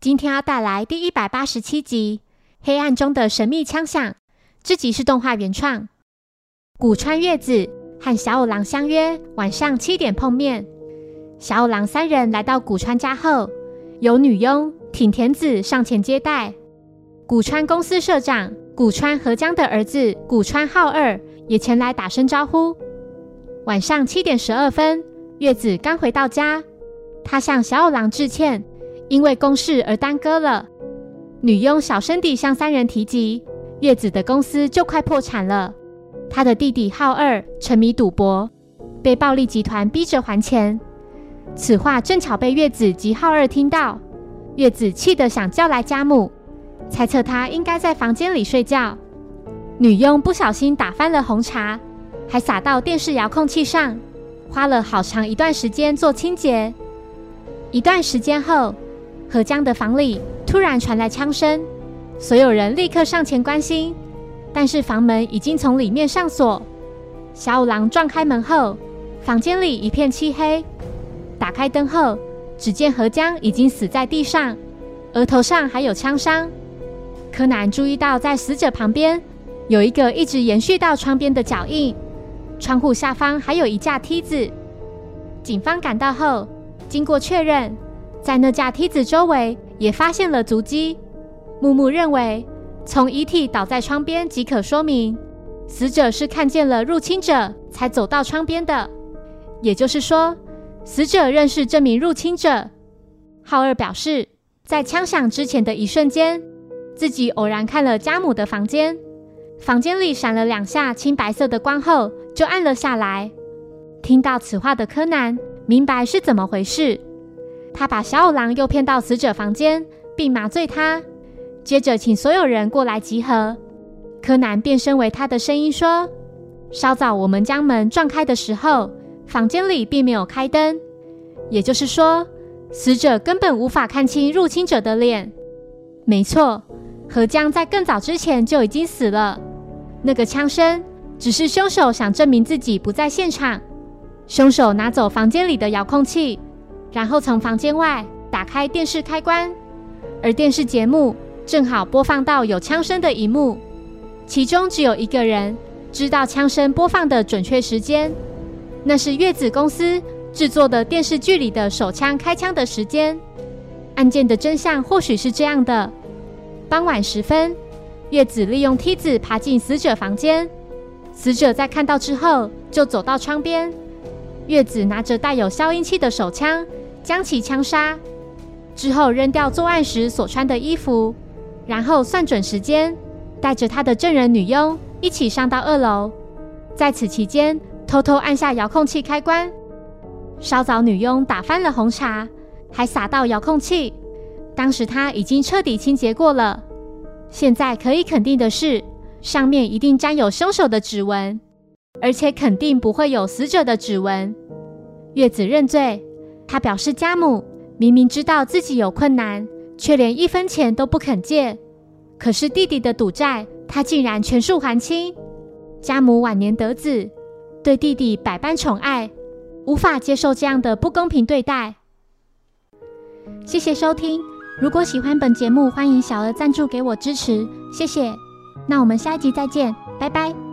今天要带来第一百八十七集《黑暗中的神秘枪响》。这集是动画原创。古川月子和小五郎相约晚上七点碰面。小五郎三人来到古川家后，有女佣挺田子上前接待。古川公司社长古川和江的儿子古川浩二也前来打声招呼。晚上七点十二分，月子刚回到家，他向小五郎致歉。因为公事而耽搁了，女佣小声地向三人提及，月子的公司就快破产了。他的弟弟浩二沉迷赌博，被暴力集团逼着还钱。此话正巧被月子及浩二听到，月子气得想叫来家母，猜测他应该在房间里睡觉。女佣不小心打翻了红茶，还洒到电视遥控器上，花了好长一段时间做清洁。一段时间后。何江的房里突然传来枪声，所有人立刻上前关心，但是房门已经从里面上锁。小五郎撞开门后，房间里一片漆黑。打开灯后，只见何江已经死在地上，额头上还有枪伤。柯南注意到，在死者旁边有一个一直延续到窗边的脚印，窗户下方还有一架梯子。警方赶到后，经过确认。在那架梯子周围也发现了足迹。木木认为，从遗体倒在窗边即可说明，死者是看见了入侵者才走到窗边的。也就是说，死者认识这名入侵者。浩二表示，在枪响之前的一瞬间，自己偶然看了家母的房间，房间里闪了两下青白色的光后，就暗了下来。听到此话的柯南明白是怎么回事。他把小五郎诱骗到死者房间，并麻醉他，接着请所有人过来集合。柯南变身为他的声音说：“稍早我们将门撞开的时候，房间里并没有开灯，也就是说，死者根本无法看清入侵者的脸。没错，何江在更早之前就已经死了。那个枪声只是凶手想证明自己不在现场。凶手拿走房间里的遥控器。”然后从房间外打开电视开关，而电视节目正好播放到有枪声的一幕。其中只有一个人知道枪声播放的准确时间，那是月子公司制作的电视剧里的手枪开枪的时间。案件的真相或许是这样的：傍晚时分，月子利用梯子爬进死者房间，死者在看到之后就走到窗边，月子拿着带有消音器的手枪。将其枪杀之后，扔掉作案时所穿的衣服，然后算准时间，带着他的证人女佣一起上到二楼。在此期间，偷偷按下遥控器开关。稍早，女佣打翻了红茶，还洒到遥控器。当时他已经彻底清洁过了。现在可以肯定的是，上面一定沾有凶手的指纹，而且肯定不会有死者的指纹。月子认罪。他表示，家母明明知道自己有困难，却连一分钱都不肯借。可是弟弟的赌债，他竟然全数还清。家母晚年得子，对弟弟百般宠爱，无法接受这样的不公平对待。谢谢收听，如果喜欢本节目，欢迎小额赞助给我支持，谢谢。那我们下一集再见，拜拜。